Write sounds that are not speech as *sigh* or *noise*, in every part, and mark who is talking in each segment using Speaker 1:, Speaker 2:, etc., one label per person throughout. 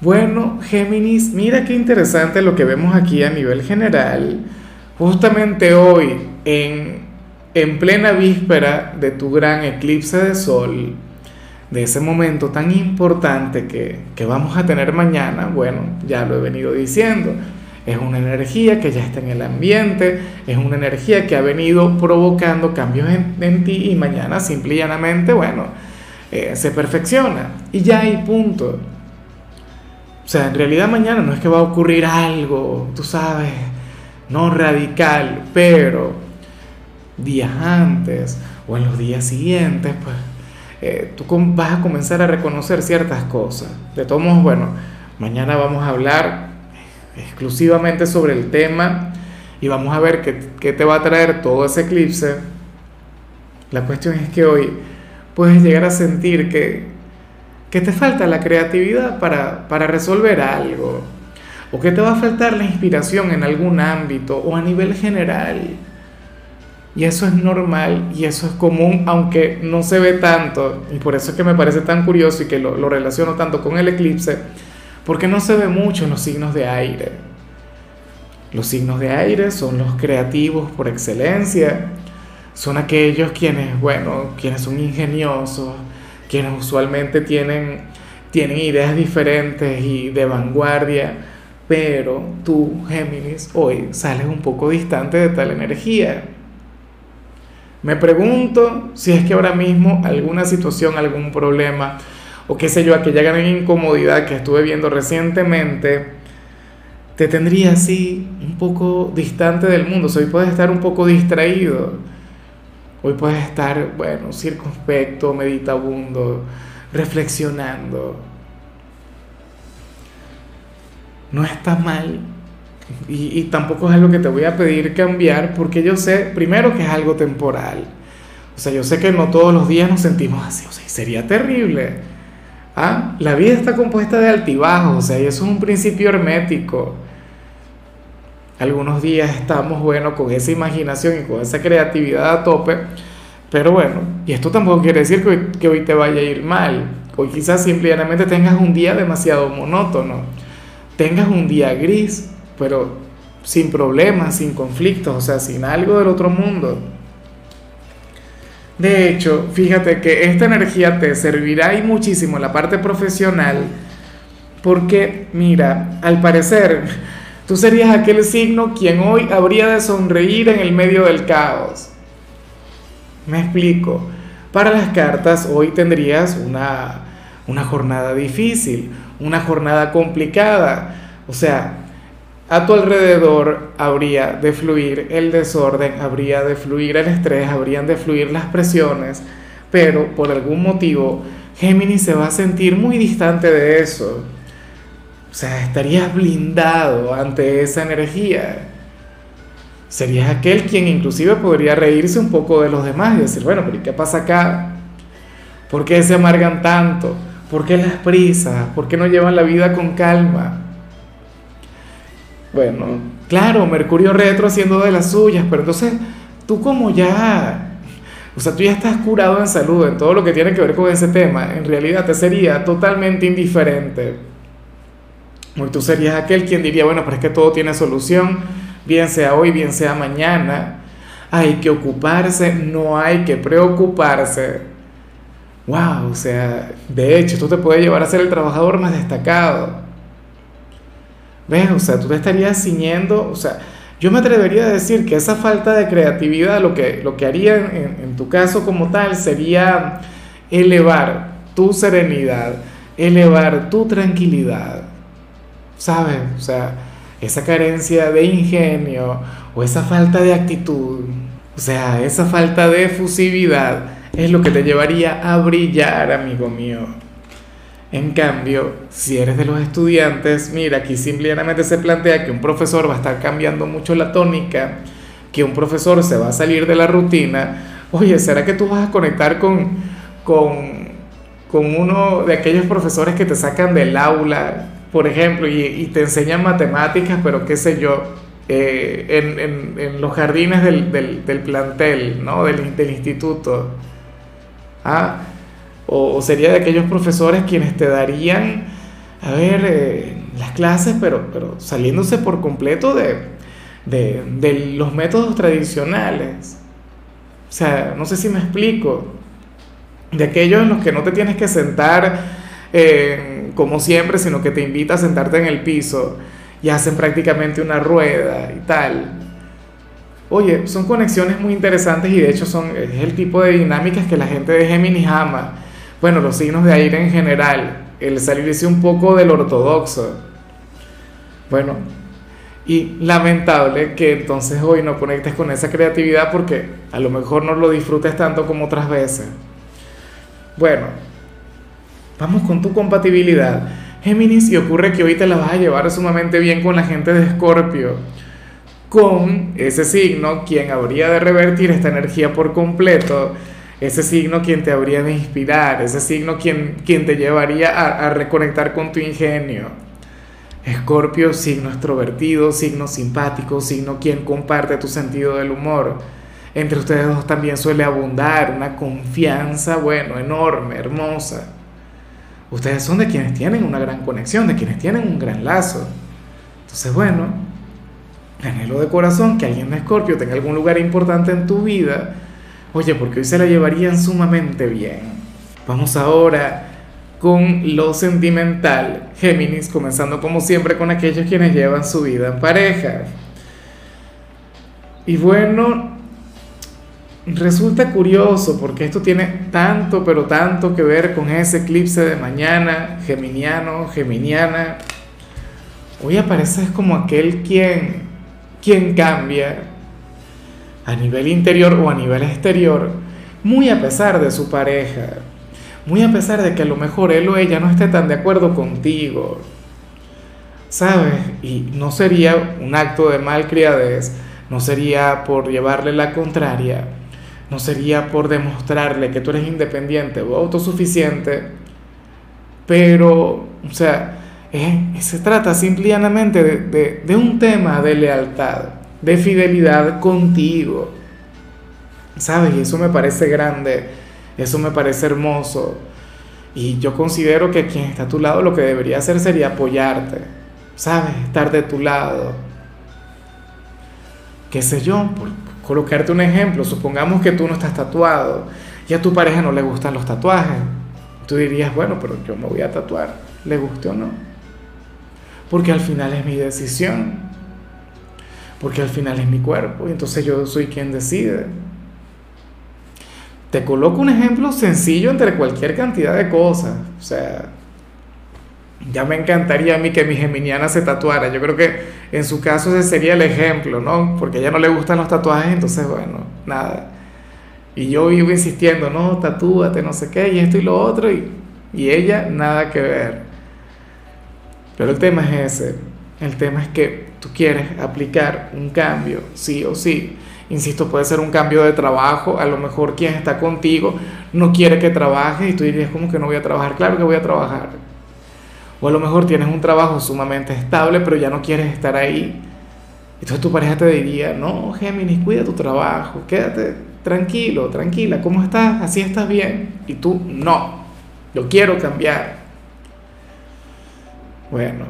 Speaker 1: Bueno, Géminis, mira qué interesante lo que vemos aquí a nivel general. Justamente hoy, en, en plena víspera de tu gran eclipse de sol, de ese momento tan importante que, que vamos a tener mañana, bueno, ya lo he venido diciendo, es una energía que ya está en el ambiente, es una energía que ha venido provocando cambios en, en ti y mañana simple y llanamente, bueno, eh, se perfecciona y ya hay punto. O sea, en realidad mañana no es que va a ocurrir algo, tú sabes, no radical, pero días antes o en los días siguientes, pues eh, tú vas a comenzar a reconocer ciertas cosas. De todos modos, bueno, mañana vamos a hablar exclusivamente sobre el tema y vamos a ver qué, qué te va a traer todo ese eclipse. La cuestión es que hoy puedes llegar a sentir que que te falta la creatividad para, para resolver algo, o que te va a faltar la inspiración en algún ámbito o a nivel general. Y eso es normal y eso es común, aunque no se ve tanto, y por eso es que me parece tan curioso y que lo, lo relaciono tanto con el eclipse, porque no se ve mucho en los signos de aire. Los signos de aire son los creativos por excelencia, son aquellos quienes, bueno, quienes son ingeniosos, quienes usualmente tienen, tienen ideas diferentes y de vanguardia, pero tú, Géminis, hoy sales un poco distante de tal energía. Me pregunto si es que ahora mismo alguna situación, algún problema, o qué sé yo, aquella gran incomodidad que estuve viendo recientemente, te tendría así un poco distante del mundo. O hoy puedes estar un poco distraído Hoy puedes estar, bueno, circunspecto, meditabundo, reflexionando. No está mal. Y, tampoco es algo que te voy a pedir cambiar porque yo sé, primero, que es algo temporal. O sea, yo sé que no todos los días nos sentimos así. O sea, sería terrible. ¿Ah? La vida está compuesta de altibajos. O sea, y eso es un principio hermético. Algunos días estamos, bueno, con esa imaginación y con esa creatividad a tope, pero bueno, y esto tampoco quiere decir que hoy, te vaya a ir mal. Hoy quizás simplemente tengas un día demasiado monótono, tengas un día gris, pero sin problemas, sin conflictos, o sea, sin algo del otro mundo. De hecho, fíjate que esta energía te servirá y muchísimo en la parte profesional, porque mira, al parecer Tú serías aquel signo quien hoy habría de sonreír en el medio del caos. Me explico. Para las cartas hoy tendrías una, una jornada difícil, una jornada complicada. O sea, a tu alrededor habría de fluir el desorden, habría de fluir el estrés, habrían de fluir las presiones, pero por algún motivo Géminis se va a sentir muy distante de eso. O sea, estarías blindado ante esa energía. Serías aquel quien inclusive podría reírse un poco de los demás y decir, bueno, pero ¿qué pasa acá? ¿Por qué se amargan tanto? ¿Por qué las prisas? ¿Por qué no llevan la vida con calma? Bueno, claro, Mercurio retro haciendo de las suyas, pero entonces tú como ya, o sea, tú ya estás curado en salud, en todo lo que tiene que ver con ese tema, en realidad te sería totalmente indiferente y tú serías aquel quien diría, bueno, pero es que todo tiene solución, bien sea hoy, bien sea mañana. Hay que ocuparse, no hay que preocuparse. Wow, o sea, de hecho, tú te puedes llevar a ser el trabajador más destacado. ¿Ves? O sea, tú te estarías ciñendo, o sea, yo me atrevería a decir que esa falta de creatividad lo que, lo que haría en tu caso como tal sería elevar tu serenidad, elevar tu tranquilidad. ¿Sabes? O sea, esa carencia de ingenio o esa falta de actitud, o sea, esa falta de efusividad es lo que te llevaría a brillar, amigo mío. En cambio, si eres de los estudiantes, mira, aquí simplemente se plantea que un profesor va a estar cambiando mucho la tónica, que un profesor se va a salir de la rutina. Oye, ¿será que tú vas a conectar con, con, con uno de aquellos profesores que te sacan del aula, por ejemplo, y, te enseñan matemáticas, pero qué sé yo, eh, en, los jardines del, del, plantel, ¿no? del, instituto? ¿Ah? O, sería de aquellos profesores quienes te darían, a ver, eh, las clases, pero, pero saliéndose por completo de, de, los métodos tradicionales. O sea, no sé si me explico. De aquellos en los que no te tienes que sentar eh, como siempre, sino que te invita a sentarte en el piso y hacen prácticamente una rueda y tal. Oye, son conexiones muy interesantes y de hecho son, es el tipo de dinámicas que la gente de Géminis ama bueno, los signos de aire en general, el salirse un poco del ortodoxo. Bueno, y lamentable que entonces hoy no conectes con esa creatividad porque a lo mejor no lo disfrutes tanto como otras veces. Bueno, vamos con tu compatibilidad. Géminis, y ocurre que hoy te la vas a llevar sumamente bien con la gente de Escorpio, con ese signo, quien habría de revertir esta energía por completo ese signo quien te habría de inspirar, ese signo quien, quien te llevaría a, a reconectar con tu ingenio. Escorpio, signo extrovertido, signo simpático, signo quien comparte tu sentido del humor. Entre ustedes dos también suele abundar una confianza, bueno, enorme, hermosa. Ustedes son de quienes tienen una gran conexión, de quienes tienen un gran lazo. Entonces, bueno, anhelo de corazón que alguien de Escorpio tenga algún lugar importante en tu vida Oye, porque hoy se la llevarían sumamente bien. Vamos ahora con lo sentimental. Géminis, comenzando como siempre con aquellos quienes llevan su vida en pareja. Y bueno, resulta curioso porque esto tiene tanto, pero tanto que ver con ese eclipse de mañana, geminiano, geminiana. Hoy apareces como aquel quien, quien cambia, a nivel interior o a nivel exterior, muy a pesar de su pareja, muy a pesar de que a lo mejor él o ella no esté tan de acuerdo contigo, ¿sabes? Y no sería un acto de malcriadez, no sería por llevarle la contraria, no sería por demostrarle que tú eres independiente o autosuficiente, pero, o sea, se trata simplemente de, de un tema de lealtad de fidelidad contigo. ¿Sabes? Y eso me parece grande, eso me parece hermoso. Y yo considero que quien está a tu lado lo que debería hacer sería apoyarte, ¿sabes? Estar de tu lado. ¿Qué sé yo? Por colocarte un ejemplo, supongamos que tú no estás tatuado y a tu pareja no le gustan los tatuajes. Tú dirías, bueno, pero yo me voy a tatuar, le guste o no. Porque al final es mi decisión porque al final es mi cuerpo y entonces yo soy quien decide. Te coloco un ejemplo sencillo entre cualquier cantidad de cosas. O sea, ya me encantaría a mí que mi geminiana se tatuara. Yo creo que en su caso ese sería el ejemplo, ¿no? Porque a ella no le gustan los tatuajes, entonces bueno, nada. Y yo vivo insistiendo, no, tatúate, no sé qué, y esto y lo otro, y, y ella nada que ver. Pero el tema es ese. El tema es que tú quieres aplicar un cambio, sí o sí. Insisto, puede ser un cambio de trabajo, a lo mejor quien está contigo no quiere que trabajes y tú dirías como que no voy a trabajar, claro que voy a trabajar. O a lo mejor tienes un trabajo sumamente estable, pero ya no quieres estar ahí. Entonces tu pareja te diría, no, Géminis, cuida tu trabajo, quédate tranquilo, tranquila, ¿cómo estás? Así estás bien. Y tú, no, lo quiero cambiar. Bueno,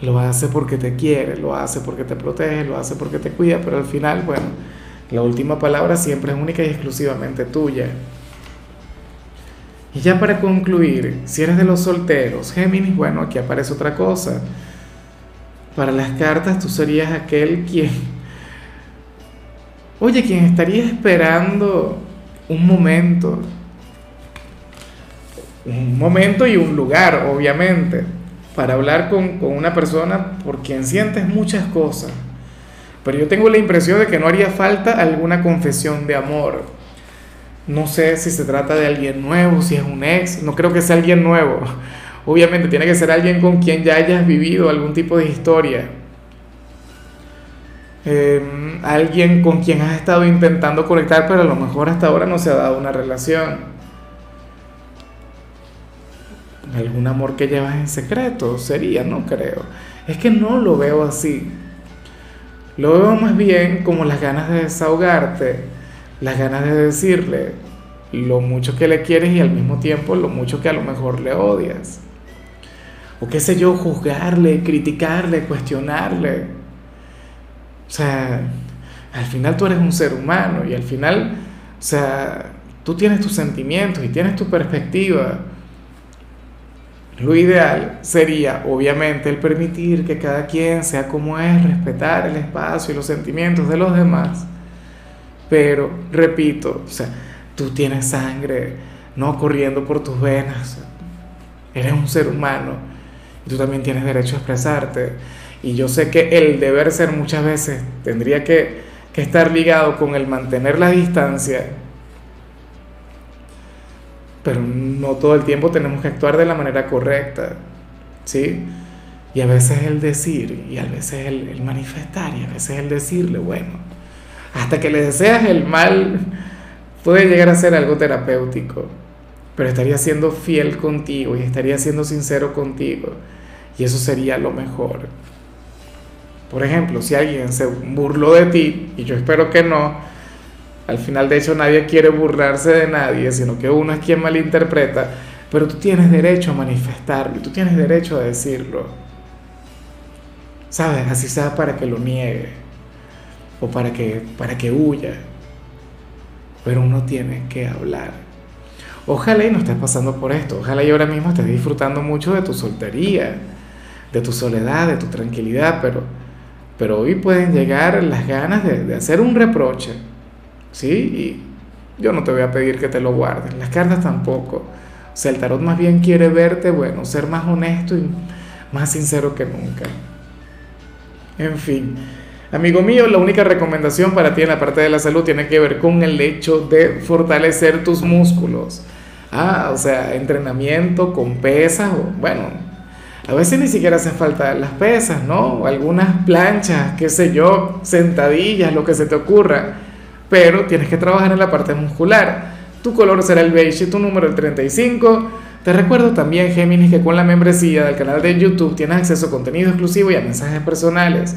Speaker 1: lo hace porque te quiere, lo hace porque te protege, lo hace porque te cuida, pero al final, bueno, la última palabra siempre es única y exclusivamente tuya. Y ya para concluir, si eres de los solteros, Géminis, bueno, aquí aparece otra cosa. Para las cartas tú serías aquel quien, oye, quien estaría esperando un momento, un momento y un lugar, obviamente para hablar con, una persona por quien sientes muchas cosas. Pero yo tengo la impresión de que no haría falta alguna confesión de amor. No sé si se trata de alguien nuevo, si es un ex, no creo que sea alguien nuevo. *laughs* Obviamente tiene que ser alguien con quien ya hayas vivido algún tipo de historia. Eh, alguien con quien has estado intentando conectar, pero a lo mejor hasta ahora no se ha dado una relación. algún amor que llevas en secreto, sería, no creo. Es que no lo veo así. Lo veo más bien como las ganas de desahogarte, las ganas de decirle lo mucho que le quieres y al mismo tiempo lo mucho que a lo mejor le odias. O qué sé yo, juzgarle, criticarle, cuestionarle. O sea, al final tú eres un ser humano y al final, o sea, tú tienes tus sentimientos y tienes tu perspectiva. Lo ideal sería, obviamente, el permitir que cada quien sea como es, respetar el espacio y los sentimientos de los demás. Pero, repito, o sea, tú tienes sangre no corriendo por tus venas. Eres un ser humano y tú también tienes derecho a expresarte. Y yo sé que el deber ser muchas veces tendría que, estar ligado con el mantener la distancia pero no todo el tiempo tenemos que actuar de la manera correcta, ¿sí? Y a veces el decir, y a veces el, manifestar, y a veces el decirle, bueno, hasta que le deseas el mal, puede llegar a ser algo terapéutico, pero estaría siendo fiel contigo y estaría siendo sincero contigo, y eso sería lo mejor. Por ejemplo, si alguien se burló de ti, y yo espero que no, al final, de hecho, nadie quiere burlarse de nadie, sino que uno es quien malinterpreta. Pero tú tienes derecho a manifestarlo, tú tienes derecho a decirlo. ¿Sabes? Así sea para que lo niegue o para que, para que huya. Pero uno tiene que hablar. Ojalá y no estés pasando por esto. Ojalá y ahora mismo estés disfrutando mucho de tu soltería, de tu soledad, de tu tranquilidad. Pero, pero hoy pueden llegar las ganas de, hacer un reproche ¿sí? Y yo no te voy a pedir que te lo guardes, las cartas tampoco. O sea, el tarot más bien quiere verte, bueno, ser más honesto y más sincero que nunca. En fin, amigo mío, la única recomendación para ti en la parte de la salud tiene que ver con el hecho de fortalecer tus músculos. Ah, o sea, entrenamiento con pesas, o bueno, a veces ni siquiera hacen falta las pesas, ¿no? Algunas planchas, qué sé yo, sentadillas, lo que se te ocurra pero tienes que trabajar en la parte muscular. Tu color será el beige y tu número el 35. Te recuerdo también, Géminis, que con la membresía del canal de YouTube tienes acceso a contenido exclusivo y a mensajes personales.